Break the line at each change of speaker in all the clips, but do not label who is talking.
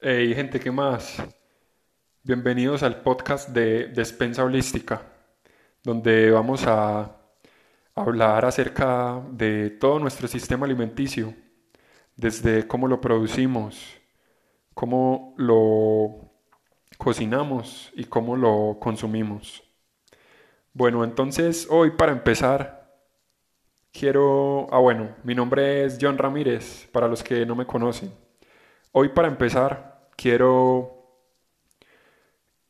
Hey, gente, ¿qué más? Bienvenidos al podcast de Despensa Holística, donde vamos a hablar acerca de todo nuestro sistema alimenticio, desde cómo lo producimos, cómo lo cocinamos y cómo lo consumimos. Bueno, entonces hoy para empezar, quiero... Ah, bueno, mi nombre es John Ramírez, para los que no me conocen. Hoy para empezar, quiero,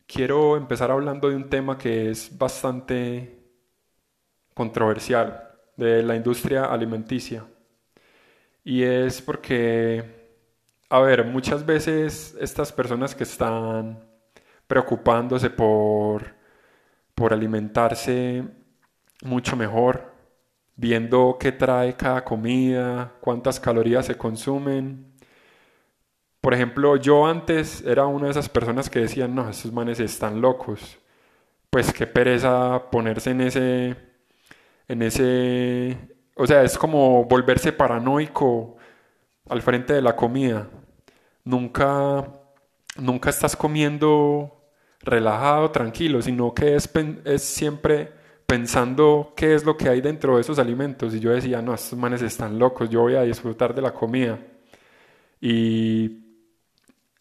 quiero empezar hablando de un tema que es bastante controversial, de la industria alimenticia. Y es porque, a ver, muchas veces estas personas que están preocupándose por, por alimentarse mucho mejor, viendo qué trae cada comida, cuántas calorías se consumen, por ejemplo, yo antes era una de esas personas que decían, no, estos manes están locos. Pues qué pereza ponerse en ese, en ese, o sea, es como volverse paranoico al frente de la comida. Nunca, nunca estás comiendo relajado, tranquilo, sino que es, es siempre pensando qué es lo que hay dentro de esos alimentos. Y yo decía, no, estos manes están locos, yo voy a disfrutar de la comida. Y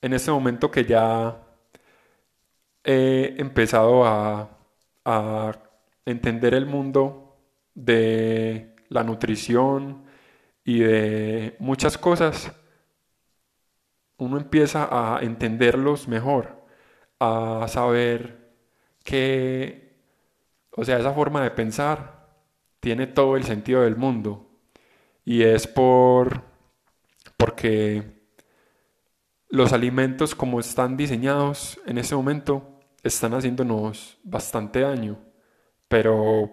en este momento que ya he empezado a, entender el mundo de la nutrición y de muchas cosas, uno empieza a entenderlos mejor, a saber que, o sea, esa forma de pensar tiene todo el sentido del mundo. Y es por porque los alimentos como están diseñados en ese momento están haciéndonos bastante daño, pero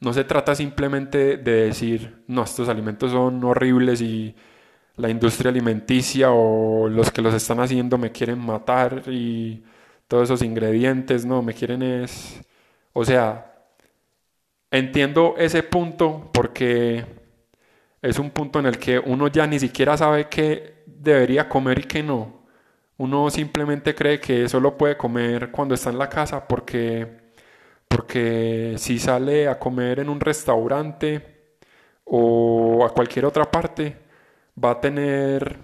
no se trata simplemente de decir, no, estos alimentos son horribles y la industria alimenticia o los que los están haciendo me quieren matar y todos esos ingredientes, no, me quieren es... O sea, entiendo ese punto porque es un punto en el que uno ya ni siquiera sabe qué debería comer y que no. Uno simplemente cree que solo puede comer cuando está en la casa porque, porque si sale a comer en un restaurante o a cualquier otra parte, va a tener,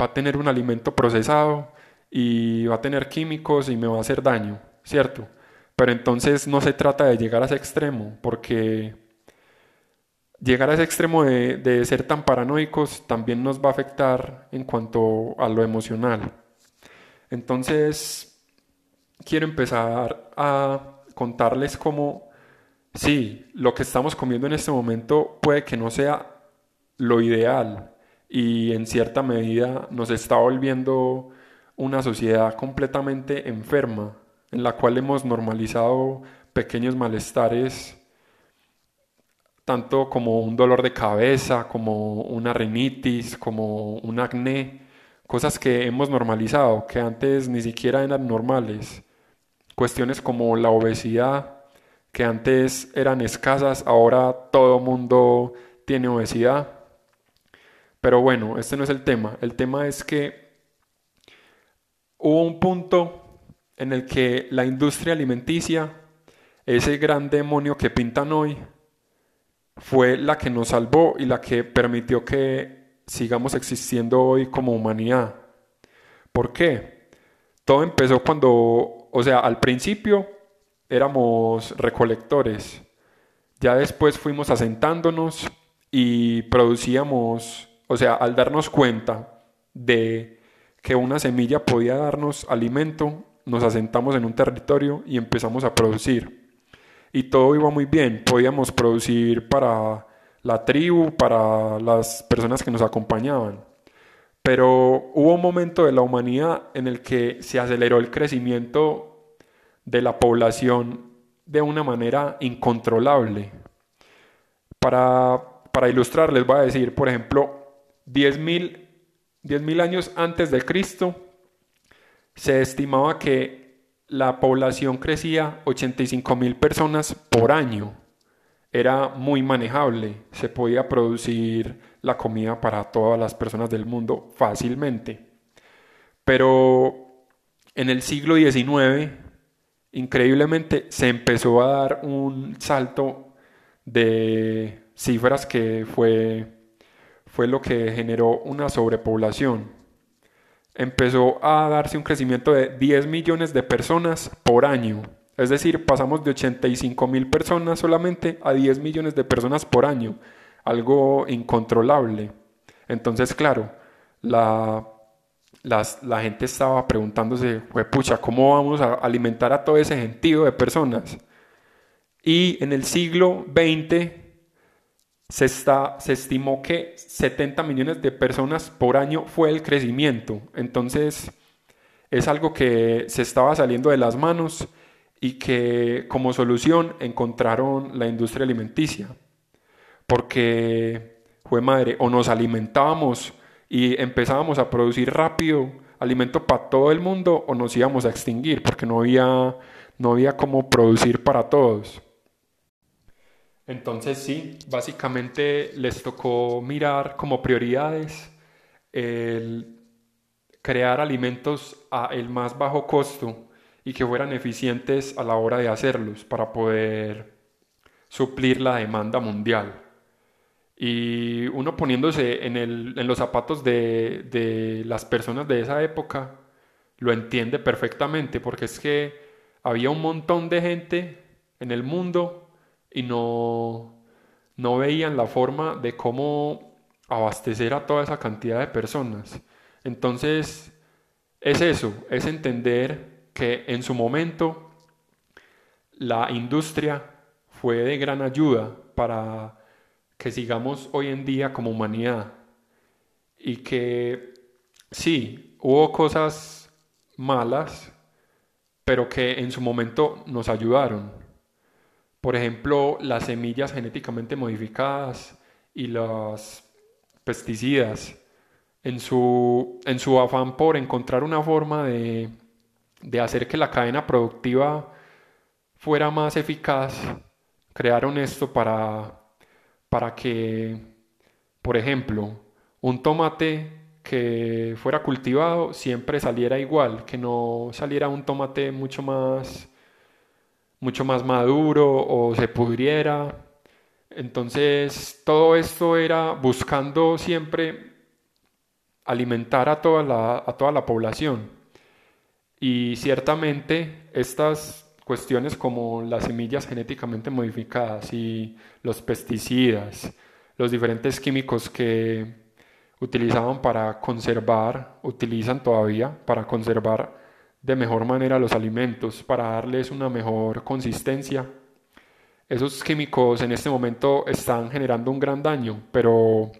va a tener un alimento procesado y va a tener químicos y me va a hacer daño, ¿cierto? Pero entonces no se trata de llegar a ese extremo porque llegar a ese extremo de, ser tan paranoicos también nos va a afectar en cuanto a lo emocional. Entonces, quiero empezar a contarles cómo, sí, lo que estamos comiendo en este momento puede que no sea lo ideal y en cierta medida nos está volviendo una sociedad completamente enferma en la cual hemos normalizado pequeños malestares tanto como un dolor de cabeza, como una rinitis, como un acné, cosas que hemos normalizado, que antes ni siquiera eran normales. Cuestiones como la obesidad, que antes eran escasas, ahora todo mundo tiene obesidad. Pero bueno, este no es el tema. El tema es que hubo un punto en el que la industria alimenticia, ese gran demonio que pintan hoy, fue la que nos salvó y la que permitió que sigamos existiendo hoy como humanidad. ¿Por qué? Todo empezó cuando, o sea, al principio éramos recolectores, ya después fuimos asentándonos y producíamos, o sea, al darnos cuenta de que una semilla podía darnos alimento, nos asentamos en un territorio y empezamos a producir y todo iba muy bien. Podíamos producir para la tribu, para las personas que nos acompañaban. Pero hubo un momento de la humanidad en el que se aceleró el crecimiento de la población de una manera incontrolable. Para, para ilustrar, les voy a decir, por ejemplo, 10.000 años antes de Cristo, se estimaba que la población crecía 85 mil personas por año. Era muy manejable, se podía producir la comida para todas las personas del mundo fácilmente. Pero en el siglo XIX, increíblemente, se empezó a dar un salto de cifras que fue, fue lo que generó una sobrepoblación. Empezó a darse un crecimiento de 10 millones de personas por año. Es decir, pasamos de 85 mil personas solamente a 10 millones de personas por año. Algo incontrolable. Entonces, claro, la, gente estaba preguntándose, pucha, ¿cómo vamos a alimentar a todo ese gentío de personas? Y en el siglo XX se, estimó que 70 millones de personas por año fue el crecimiento. Entonces, es algo que se estaba saliendo de las manos y que como solución encontraron la industria alimenticia. Porque, fue madre, o nos alimentábamos y empezábamos a producir rápido alimento para todo el mundo o nos íbamos a extinguir porque no había, no había cómo producir para todos. Entonces sí, básicamente les tocó mirar como prioridades el crear alimentos a el más bajo costo y que fueran eficientes a la hora de hacerlos para poder suplir la demanda mundial. Y uno poniéndose en, el, en los zapatos de, de, las personas de esa época, lo entiende perfectamente, porque es que había un montón de gente en el mundo y no, no veían la forma de cómo abastecer a toda esa cantidad de personas. Entonces, es eso, es entender que en su momento la industria fue de gran ayuda para que sigamos hoy en día como humanidad. Y que sí, hubo cosas malas, pero que en su momento nos ayudaron. Por ejemplo, las semillas genéticamente modificadas y los pesticidas, en su, en su afán por encontrar una forma de, de hacer que la cadena productiva fuera más eficaz, crearon esto para para que, por ejemplo, un tomate que fuera cultivado siempre saliera igual, que no saliera un tomate mucho más mucho más maduro o se pudriera. Entonces, todo esto era buscando siempre alimentar a toda la, a toda la población. Y ciertamente estas cuestiones como las semillas genéticamente modificadas y los pesticidas, los diferentes químicos que utilizaban para conservar, utilizan todavía para conservar de mejor manera los alimentos, para darles una mejor consistencia. Esos químicos en este momento están generando un gran daño, pero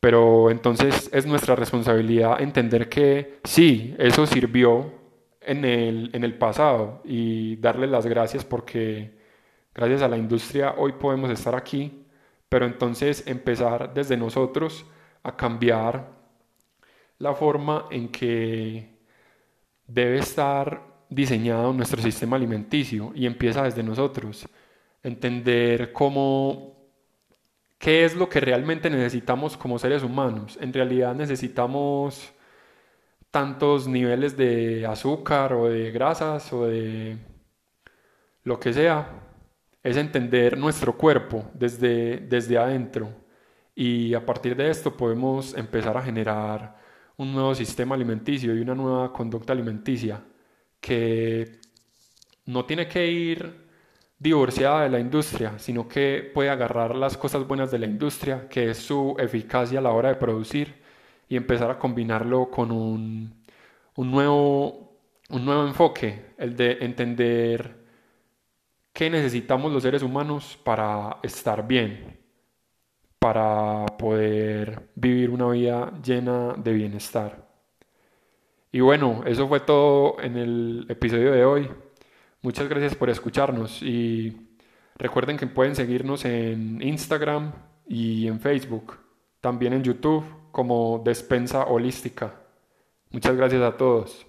pero entonces es nuestra responsabilidad entender que sí, eso sirvió en el, en el pasado y darle las gracias porque gracias a la industria hoy podemos estar aquí, pero entonces empezar desde nosotros a cambiar la forma en que debe estar diseñado nuestro sistema alimenticio y empieza desde nosotros. Entender cómo, qué es lo que realmente necesitamos como seres humanos. En realidad necesitamos tantos niveles de azúcar o de grasas o de lo que sea, es entender nuestro cuerpo desde, desde adentro. Y a partir de esto podemos empezar a generar un nuevo sistema alimenticio y una nueva conducta alimenticia que no tiene que ir divorciada de la industria, sino que puede agarrar las cosas buenas de la industria, que es su eficacia a la hora de producir, y empezar a combinarlo con un, un, nuevo, un nuevo enfoque, el de entender qué necesitamos los seres humanos para estar bien, para poder vivir una vida llena de bienestar. Y bueno, eso fue todo en el episodio de hoy. Muchas gracias por escucharnos y recuerden que pueden seguirnos en Instagram y en Facebook, también en YouTube como Despensa Holística. Muchas gracias a todos.